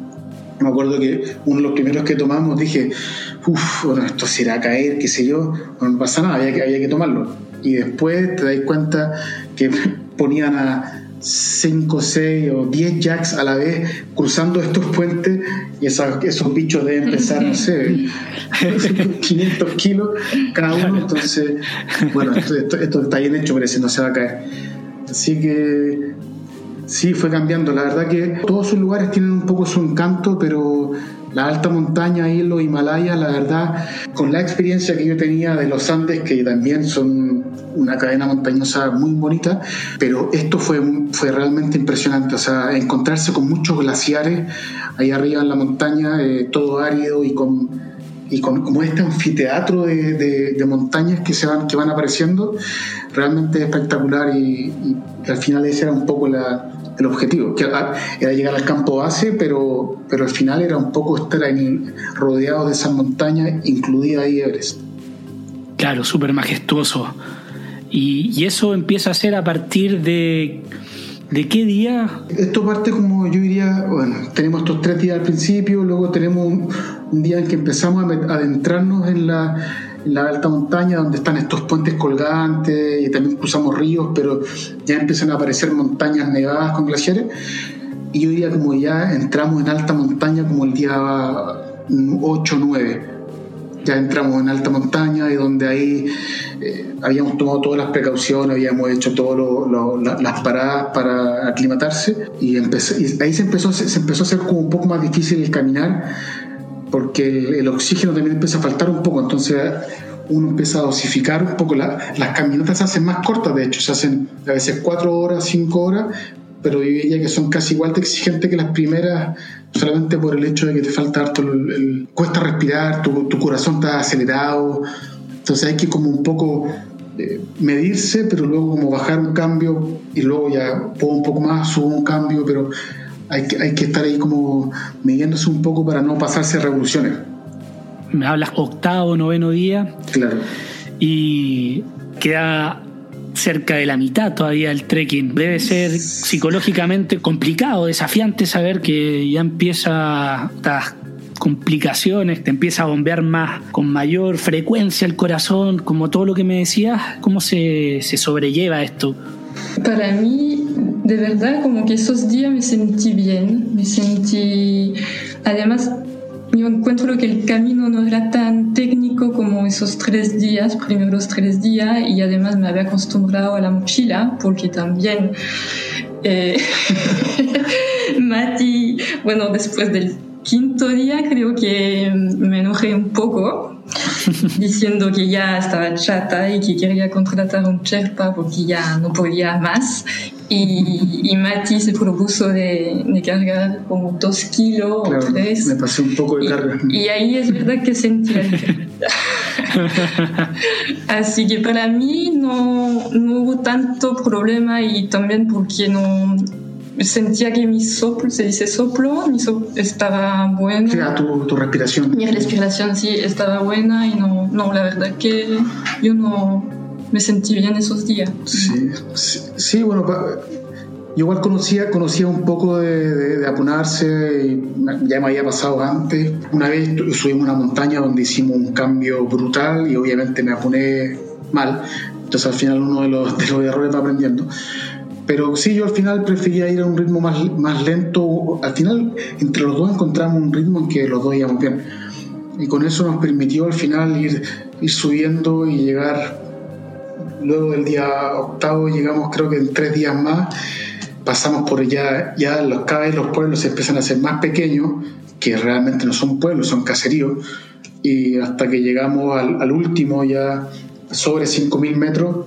Me acuerdo que uno de los primeros que tomamos dije, uff, bueno, esto se irá a caer, qué sé yo, no pasa nada, había que, había que tomarlo. Y después te das cuenta que ponían a 5, 6 o 10 jacks a la vez cruzando estos puentes y esos bichos deben pesar, no sé, 500 kilos cada uno. Entonces, bueno, esto, esto, está bien hecho, parece, no se va a caer. Así que sí, fue cambiando. La verdad que todos sus lugares tienen un poco su encanto, pero la alta montaña en los Himalayas, la verdad, con la experiencia que yo tenía de los Andes, que también son una cadena montañosa muy bonita, pero esto fue, fue realmente impresionante, o sea, encontrarse con muchos glaciares ahí arriba en la montaña, eh, todo árido y con y con como este anfiteatro de, de, montañas que se van que van apareciendo realmente espectacular y, y, al final ese era un poco la, el objetivo, que era llegar al campo base, pero, pero al final era un poco estar ahí rodeado de esas montañas, incluida ahí Everest. Claro, súper majestuoso. Y, y, eso empieza a ser a partir de... ¿De qué día? Esto parte como yo diría, bueno, tenemos estos tres días al principio, luego tenemos un, un día en que empezamos a adentrarnos en la en la alta montaña donde están estos puentes colgantes y también cruzamos ríos, pero ya empiezan a aparecer montañas nevadas con glaciares. Y yo diría como ya entramos en alta montaña como el día 8 9. Ya entramos en alta montaña y donde ahí eh, habíamos tomado todas las precauciones, habíamos hecho todas las paradas para aclimatarse y, ahí se empezó, se empezó a hacer como un poco más difícil el caminar porque el, oxígeno también empieza a faltar un poco, entonces uno empieza a dosificar un poco. las caminatas se hacen más cortas, de hecho, se hacen a veces cuatro horas, cinco horas, pero yo que son casi igual de exigentes que las primeras, solamente por el hecho de que te falta harto, el, cuesta respirar, tu, tu, corazón está acelerado, entonces hay que como un poco eh, medirse, pero luego como bajar un cambio y luego ya puedo un poco más, subo un cambio, pero hay que, hay que estar ahí como midiéndose un poco para no pasarse revoluciones. Me hablas octavo, noveno día. Claro. Y queda cerca de la mitad todavía el trekking. Debe ser psicológicamente complicado, desafiante saber que ya empieza estas complicaciones, te empieza a bombear más, con mayor frecuencia el corazón, como todo lo que me decías, ¿cómo se, se sobrelleva esto? Para mí, de verdad, como que esos días me sentí bien, me sentí, además, yo encuentro que el camino no era tan técnico como esos tres días, primeros tres días, y además me había acostumbrado a la mochila, porque también eh, Mati, bueno, después del quinto día creo que me enojé un poco diciendo que ya estaba chata y que quería contratar un Sherpa porque ya no podía más. Y, y Mati se propuso de, de, cargar como dos kilos o tres. Me pasé un poco de carga. Y, ahí es verdad que sentí la Así que para mí no, no hubo tanto problema y también porque no sentía que mi soplo, se dice soplo, mi soplo estaba bueno. Sí, tu, tu, respiración. Mi respiración sí estaba buena y no, no, la verdad que yo no me sentí bien esos días. Sí, sí, bueno, yo igual conocía, conocía un poco de, de, de, apunarse, y ya me había pasado antes. Una vez subimos una montaña donde hicimos un cambio brutal y obviamente me apuné mal. Entonces al final uno de los, de los errores va aprendiendo. Pero sí, yo al final prefería ir a un ritmo más, más lento. Al final, entre los dos encontramos un ritmo en que los dos íbamos bien. Y con eso nos permitió al final ir, ir subiendo y llegar. Luego del día octavo, llegamos creo que en tres días más. Pasamos por ya, ya los, cada vez los pueblos se empiezan a hacer más pequeños, que realmente no son pueblos, son caseríos. Y hasta que llegamos al, al último, ya sobre 5.000 metros,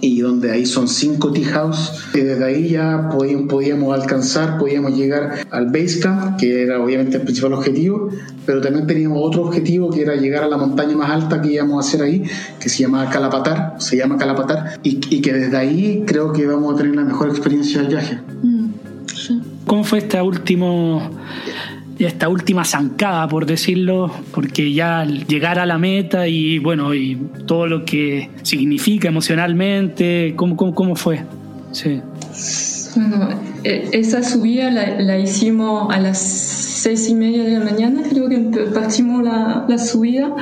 y donde ahí son cinco tea house y desde ahí ya podíamos, podíamos alcanzar, podíamos llegar al base camp, que era obviamente el principal objetivo, pero también teníamos otro objetivo que era llegar a la montaña más alta que íbamos a hacer ahí, que se llama Calapatar, se llama Calapatar, y, y que desde ahí creo que vamos a tener la mejor experiencia del viaje. Mm, sí. ¿Cómo fue este último esta última zancada, por decirlo, porque ya llegar a la meta y bueno, y todo lo que significa emocionalmente, ¿cómo, cómo, cómo fue? Sí. Bueno, e, esa subida la, la, hicimos a las seis y media de la mañana, creo que partimos la, la subida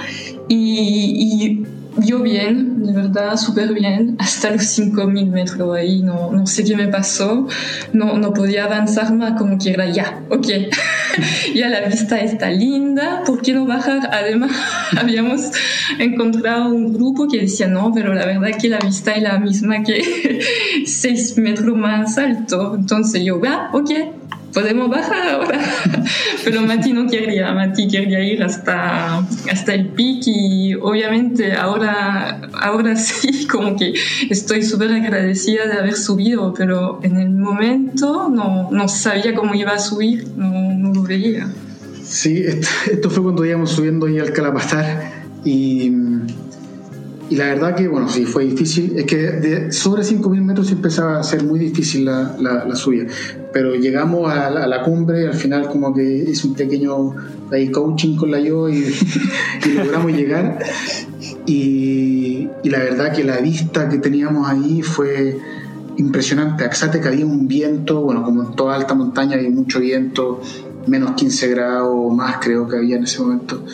y, y yo bien, de verdad, súper bien, hasta los 5000 metros ahí, no, no sé qué me pasó, no, no podía avanzar más, como que era ya, ok, ya la vista está linda, ¿por qué no bajar? Además, habíamos encontrado un grupo que decía, no, pero la verdad que la vista es la misma que 6 metros más alto, entonces yo, va, ok, podemos bajar ahora. Pero Mati no quería, Mati quería ir hasta, hasta el pic y obviamente ahora, ahora sí, como que estoy súper agradecida de haber subido, pero en el momento no, no sabía cómo iba a subir, no, no lo veía. Sí, esto, fue cuando íbamos subiendo ahí al Calapatar y y la verdad que, bueno, sí, fue difícil. Es que de sobre 5.000 metros empezaba a ser muy difícil la, la, subida. Pero llegamos a la, cumbre y al final como que hice un pequeño ahí, coaching con la yo y, logramos llegar. Y, y, la verdad que la vista que teníamos ahí fue impresionante. Axate que había un viento, bueno, como en toda alta montaña hay mucho viento, menos 15 grados más creo que había en ese momento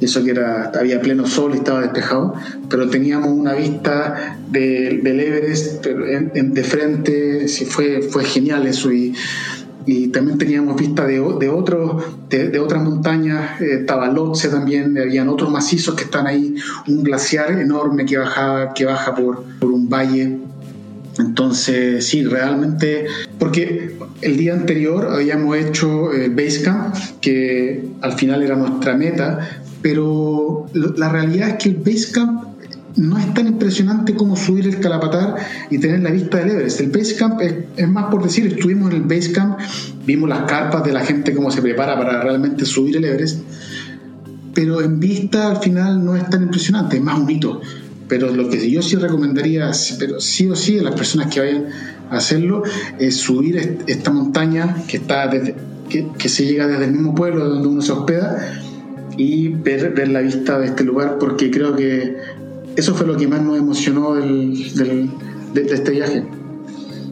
eso que era, había pleno sol y estaba despejado, pero teníamos una vista de, del Everest en, de frente, sí, fue, fue genial eso y, y también teníamos vista de, de, otros, de, otras montañas, eh, estaba Lhotse también, habían otros macizos que están ahí, un glaciar enorme que, baja, que baja por, por un valle. Entonces, sí, realmente, porque el día anterior habíamos hecho el Basecamp, que al final era nuestra meta, pero la realidad es que el Basecamp no es tan impresionante como subir el Calapatar y tener la vista del Everest. El Basecamp es, es más por decir, estuvimos en el Basecamp, vimos las carpas de la gente cómo se prepara para realmente subir el Everest, pero en vista al final no es tan impresionante, es más un hito. Pero lo que yo sí recomendaría, pero sí o sí a las personas que vayan a hacerlo, es subir esta montaña que, está que, que se llega desde el mismo pueblo donde uno se hospeda y ver, ver la vista de este lugar, porque creo que eso fue lo que más nos emocionó del, del, de, este viaje.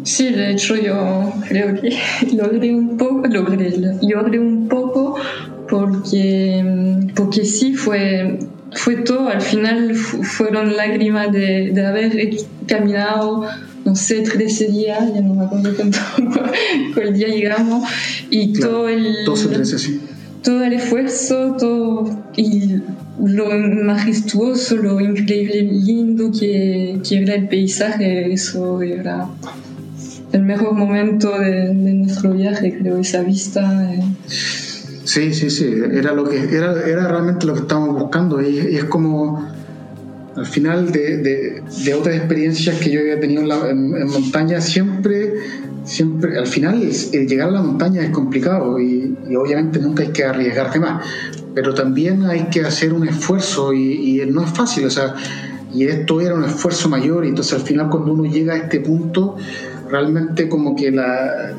Sí, de hecho yo creo que logré un poco, logré, logré un poco porque, porque sí fue, fue todo, al final fueron lágrimas de, de haber caminado no sé, 13 días, ya no me acuerdo cuánto, cuál día llegamos, y todo el... 12, 13, sí todo el esfuerzo, todo y lo majestuoso, lo increíble, lindo que, que era el paisaje, eso era el mejor momento de, nuestro viaje, creo, esa vista. Eh. Sí, sí, sí, era, lo que, era, era realmente lo que estábamos buscando y, es como al final de, de, de, otras experiencias que yo había tenido en, en montaña, siempre siempre, al final llegar a la montaña es complicado y, obviamente nunca hay que arriesgarte más, pero también hay que hacer un esfuerzo y, no es fácil, o sea, y esto era un esfuerzo mayor y entonces al final cuando uno llega a este punto, realmente como que la,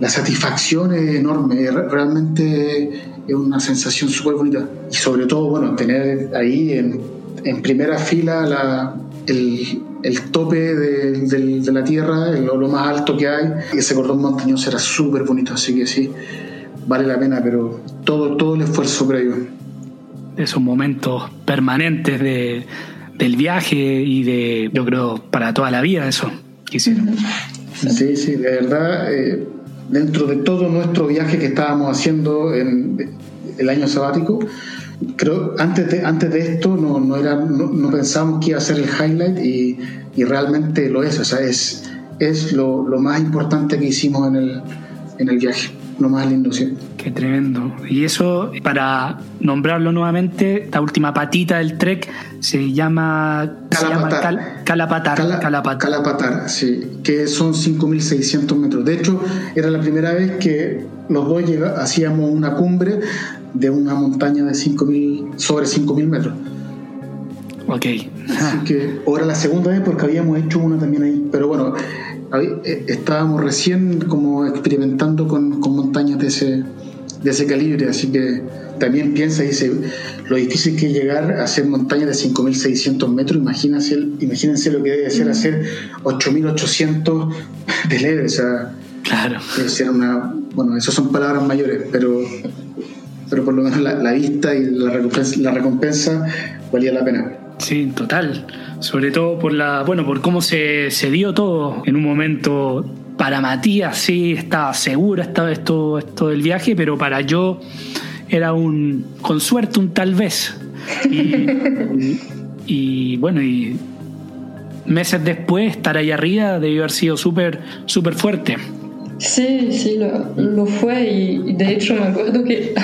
la satisfacción es enorme, realmente es una sensación súper bonita y sobre todo, bueno, tener ahí en, en primera fila la, el, el tope de, de, la tierra, lo, lo, más alto que hay. Ese cordón montañoso era súper bonito, así que sí, vale la pena, pero todo, todo el esfuerzo previo. Esos momentos permanentes de, del viaje y de, yo creo, para toda la vida, eso quisieron. Sí, sí, de verdad, eh, dentro de todo nuestro viaje que estábamos haciendo en el año sabático, creo antes de, antes de esto no, no, era, no, pensábamos que iba a ser el highlight y, y realmente lo es, o sea, es, es lo, lo, más importante que hicimos en el, en el viaje, lo más lindo, sí. Qué tremendo. Y eso, para nombrarlo nuevamente, la última patita del trek se llama Calapatar. Calapatar, Calapatar. Calapatar, sí, que son 5.600 metros. De hecho, era la primera vez que los dos hacíamos una cumbre de una montaña de 5.000, sobre 5.000 metros. Ok. Así que ahora la segunda vez porque habíamos hecho una también ahí. Pero bueno, eh, estábamos recién como experimentando con, con montañas de ese, de ese calibre, así que también piensa y dice lo difícil que es llegar a hacer montañas de 5.600 metros, imagínense, imagínense lo que debe ser hacer 8.800 de leve, o sea, claro. debe ser una, bueno, esas son palabras mayores, pero pero por lo menos la, vista y la recompensa, la recompensa valía la pena. Sí, total. Sobre todo por la, bueno, por cómo se, se dio todo en un momento. Para Matías sí estaba seguro esta vez todo esto del viaje, pero para yo era un, con suerte, un tal vez. Y, y bueno, y meses después estar ahí arriba debió haber sido súper, súper fuerte. Sí, sí, lo, fue y de hecho me acuerdo que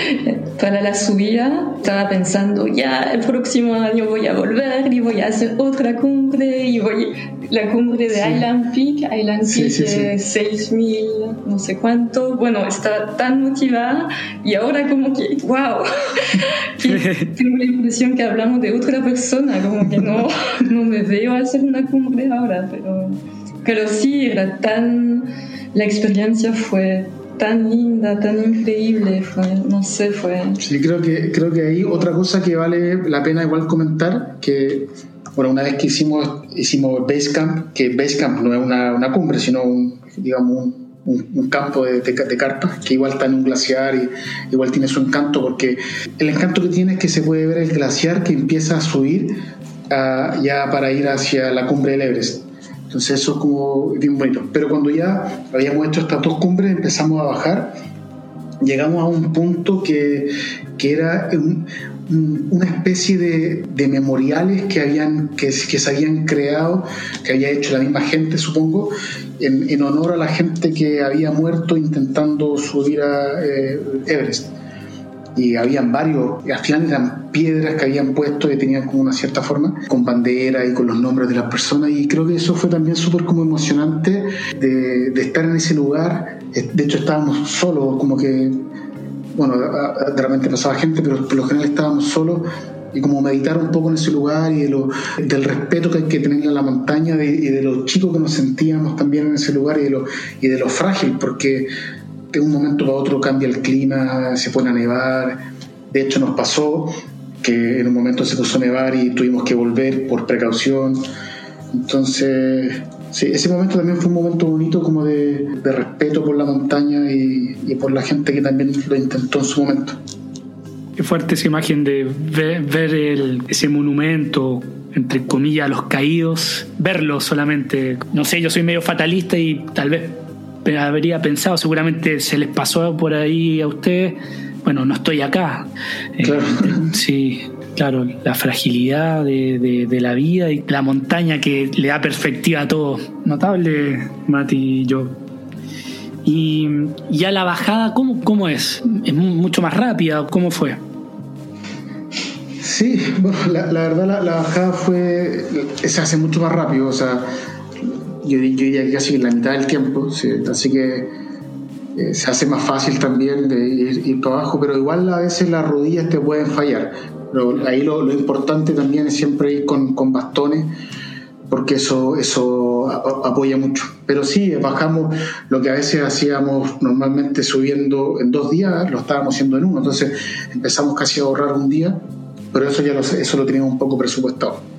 para la subida estaba pensando, ya el próximo año voy a volver y voy a hacer otra cumbre y voy la cumbre de Island Peak, Island Peak sí, 6000, no sé cuánto. Bueno, estaba tan motivada y ahora como que, wow, tengo la impresión que hablamos de otra persona, como que no, no me veo hacer una cumbre ahora, pero, pero sí, era tan la experiencia fue tan linda, tan increíble, fue, no sé, fue... Sí, creo que, creo que ahí otra cosa que vale la pena igual comentar, que bueno, una vez que hicimos, hicimos Basecamp, que Basecamp no es una, una cumbre, sino un, digamos, un, un, campo de, de, carpas que igual está en un glaciar y igual tiene su encanto porque el encanto que tiene es que se puede ver el glaciar que empieza a subir uh, ya para ir hacia la cumbre del Everest. Entonces eso es como bien bonito. Pero cuando ya habíamos hecho estas dos cumbres, empezamos a bajar, llegamos a un punto que, que era una especie de, de, memoriales que, habían, que, que, se habían creado, que había hecho la misma gente, supongo, en, en honor a la gente que había muerto intentando subir a eh, Everest y habían varios, final eran piedras que habían puesto y tenían como una cierta forma, con bandera y con los nombres de las personas y creo que eso fue también súper como emocionante de, de, estar en ese lugar, de hecho estábamos solos, como que, bueno, de repente pasaba gente, pero por lo general estábamos solos y como meditar un poco en ese lugar y de lo, del respeto que hay que tener a la montaña y de los chicos que nos sentíamos también en ese lugar y de lo, y de lo frágil, porque de un momento para otro cambia el clima, se pone a nevar. De hecho, nos pasó que en un momento se puso a nevar y tuvimos que volver por precaución. Entonces, sí, ese momento también fue un momento bonito como de, respeto por la montaña y, por la gente que también lo intentó en su momento. Qué fuerte esa imagen de ver, ese monumento, entre comillas, los caídos, verlo solamente. No sé, yo soy medio fatalista y tal vez habría pensado, seguramente se les pasó por ahí a ustedes, bueno, no estoy acá. Eh, claro. sí, claro, la fragilidad de, de, la vida y la montaña que le da perspectiva a todo. Notable, Mati y yo. Y ya la bajada, ¿cómo, cómo es? ¿Es mucho más rápida? ¿Cómo fue? Sí, bueno, la, la verdad la, la, bajada fue, se hace mucho más rápido, o sea, yo, diría que casi la mitad del tiempo, así que eh, se hace más fácil también de ir, ir, para abajo, pero igual a veces las rodillas te pueden fallar. Pero ahí lo, lo importante también es siempre ir con, con, bastones, porque eso, eso apoya mucho. Pero sí, bajamos lo que a veces hacíamos normalmente subiendo en dos días, lo estábamos haciendo en uno, entonces empezamos casi a ahorrar un día, pero eso ya lo, eso lo teníamos un poco presupuestado.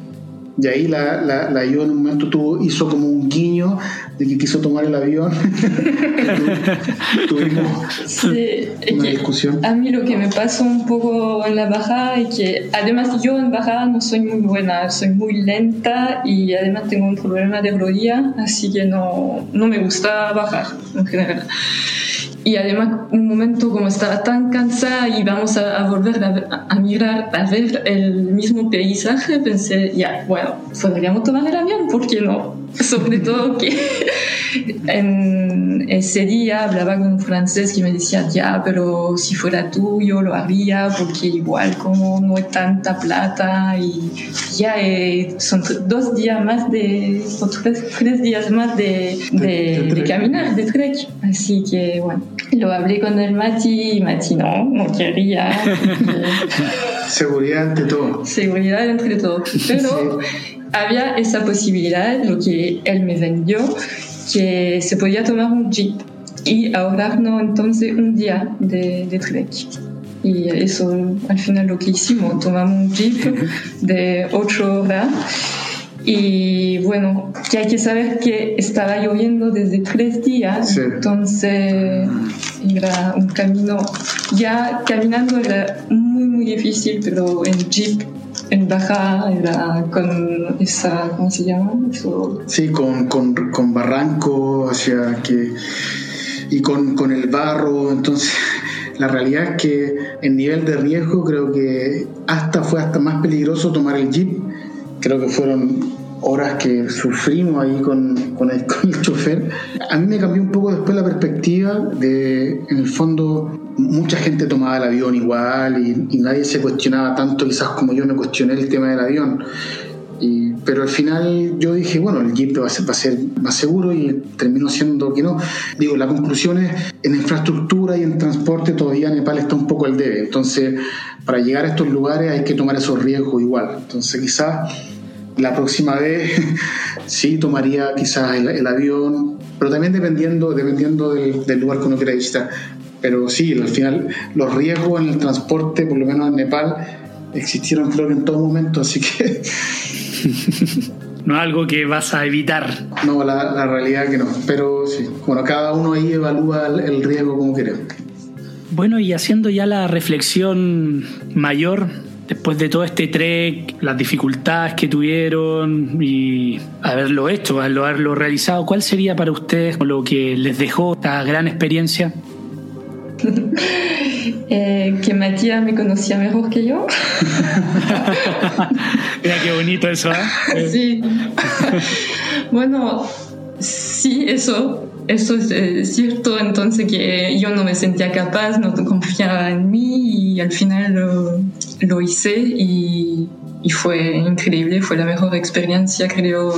Y ahí la, la, la en un momento tuvo, hizo como un guiño de que quiso tomar el avión. Tuvimos sí, una discusión. A mí lo que me pasó un poco en la bajada es que además yo en bajada no soy muy buena, soy muy lenta y además tengo un problema de rodilla, así que no, no me gusta bajar en general. Y además, un momento como estaba tan cansada y vamos a, volver a, a, mirar, a ver el mismo paisaje, pensé, ya, bueno, podríamos tomar el avión, ¿por qué no? Sobre todo que en ese día hablaba con un francés que me decía, ya, pero si fuera tú yo lo haría, porque igual como no hay tanta plata y ya eh, son dos días más de, o tres, tres días más de, de, de, caminar, de trek. Así que bueno, lo hablé con el Mati y Mati no, no quería. Seguridad ante todo. Seguridad entre todo. Pero sí. Había esa posibilidad, lo que él me vendió, que se podía tomar un jeep y ahorrarnos entonces un día de, de trek. Y eso al final lo que hicimos, tomamos un jeep de 8 horas y bueno, que hay que saber que estaba lloviendo desde tres días, sí. entonces era un camino, ya caminando era muy muy difícil, pero en jeep, baja, era con esa, ¿cómo se llama? Eso. Sí, con, con, con barranco hacia que... y con, con el barro, entonces la realidad es que en nivel de riesgo creo que hasta fue hasta más peligroso tomar el jeep creo que fueron horas que sufrimos ahí con, con, el, chofer, a mí me cambió un poco después la perspectiva de, en el fondo, mucha gente tomaba el avión igual y, y nadie se cuestionaba tanto quizás como yo me cuestioné el tema del avión. Y, pero al final yo dije, bueno, el Jeep va a, ser, va a ser más seguro y terminó siendo que no. Digo, la conclusión es, en infraestructura y en transporte todavía Nepal está un poco al debe. Entonces, para llegar a estos lugares hay que tomar esos riesgos igual. Entonces, quizás la próxima vez sí tomaría quizás el, avión, pero también dependiendo, dependiendo del, del lugar que uno quiera visitar. Pero sí, al final los riesgos en el transporte, por lo menos en Nepal, existieron creo que en todo momento, así que... no es algo que vas a evitar. No, la, realidad que no, pero sí, bueno, cada uno ahí evalúa el, riesgo como quiere. Bueno, y haciendo ya la reflexión mayor, después de todo este trek, las dificultades que tuvieron y haberlo hecho, haberlo realizado, ¿cuál sería para ustedes lo que les dejó esta gran experiencia? Eh, que Matías me conocía mejor que yo. Mira qué bonito eso, ¿eh? Sí. bueno, sí, eso, eso es eh, cierto. Entonces que yo no me sentía capaz, no confiaba en mí y al final lo, hice y, fue increíble, fue la mejor experiencia, creo.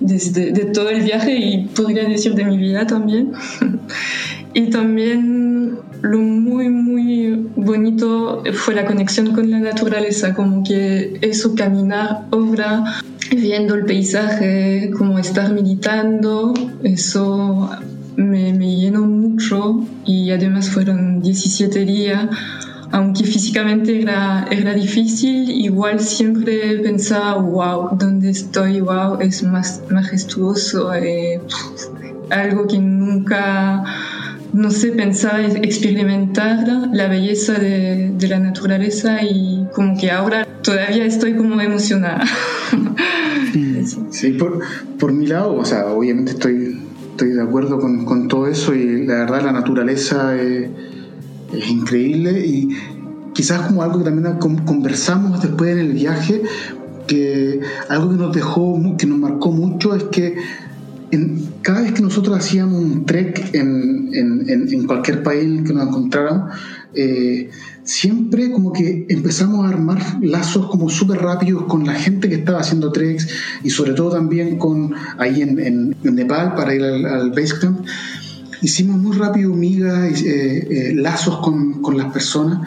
Desde, de todo el viaje y podría decir de mi vida también. y también lo muy, muy bonito fue la conexión con la naturaleza, como que eso, caminar, obra, viendo el paisaje, como estar meditando, eso me, me llenó mucho y además fueron 17 días. Aunque físicamente era, era difícil, igual siempre pensaba, wow, ¿dónde estoy? Wow, es más majestuoso, eh, algo que nunca no sé, pensar, experimentar la belleza de, la naturaleza y como que ahora todavía estoy como emocionada. Sí, por, por mi lado, o sea, obviamente estoy, estoy de acuerdo con, todo eso y la verdad la naturaleza es, es increíble y quizás como algo que también conversamos después en el viaje, que algo que nos dejó, que nos marcó mucho es que cada vez que nosotros hacíamos un trek en, en, cualquier país que nos encontráramos, eh, siempre como que empezamos a armar lazos como súper rápidos con la gente que estaba haciendo treks y sobre todo también con ahí en, Nepal para ir al, al Basecamp. Hicimos muy rápido migas, eh, eh, lazos con, con, las personas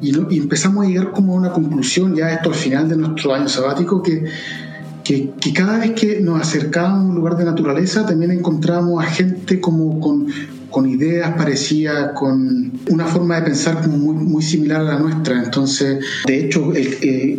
y, y empezamos a llegar como a una conclusión ya esto al final de nuestro año sabático que que, cada vez que nos acercábamos a un lugar de naturaleza también encontrábamos a gente como con, con ideas parecidas, con una forma de pensar como muy, muy similar a la nuestra. Entonces, de hecho,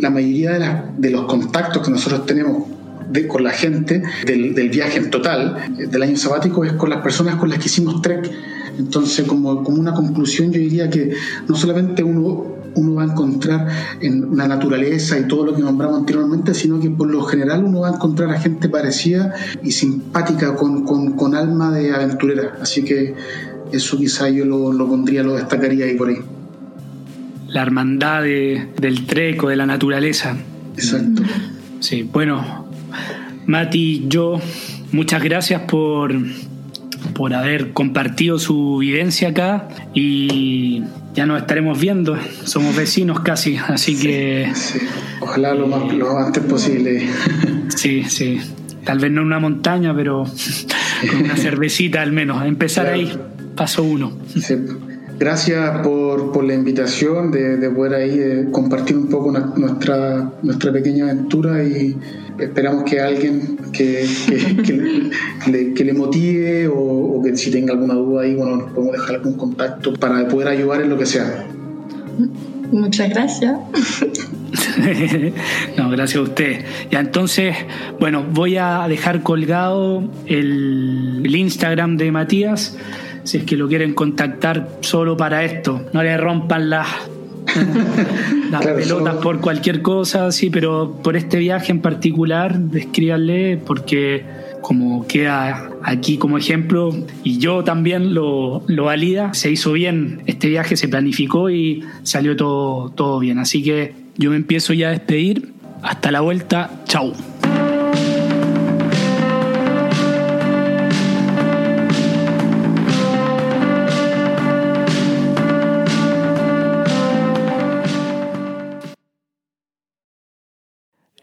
la mayoría de, de, los contactos que nosotros tenemos de, con la gente del, del, viaje en total, eh, del año sabático, es con las personas con las que hicimos trek. Entonces, como, como una conclusión, yo diría que no solamente uno uno va a encontrar en la naturaleza y todo lo que nombramos anteriormente, sino que por lo general uno va a encontrar a gente parecida y simpática, con, con, alma de aventurera. Así que eso quizá yo lo, lo, pondría, lo destacaría ahí por ahí. La hermandad del treco, de la naturaleza. Exacto. Sí, bueno, Mati, yo, muchas gracias por, por haber compartido su vivencia acá y ya nos estaremos viendo. Somos vecinos casi, así que. Ojalá lo, más, lo antes posible. Sí, sí. Tal vez no una montaña, pero con una cervecita al menos. Empezar ahí, paso uno. Gracias por, por, la invitación de, de poder ahí eh, compartir un poco nuestra, nuestra pequeña aventura y esperamos que alguien que, que, le, motive o, que si tenga alguna duda ahí, bueno, nos podemos dejar algún contacto para poder ayudar en lo que sea. Muchas gracias. no, gracias a usted. Ya entonces, bueno, voy a dejar colgado el, el Instagram de Matías si es que lo quieren contactar solo para esto. No le rompan las, las pelotas por cualquier cosa, sí, pero por este viaje en particular, descríbanle porque como queda aquí como ejemplo, y yo también lo, lo valida, se hizo bien este viaje, se planificó y salió todo, todo bien. Así que yo me empiezo ya a despedir. Hasta la vuelta. Chau.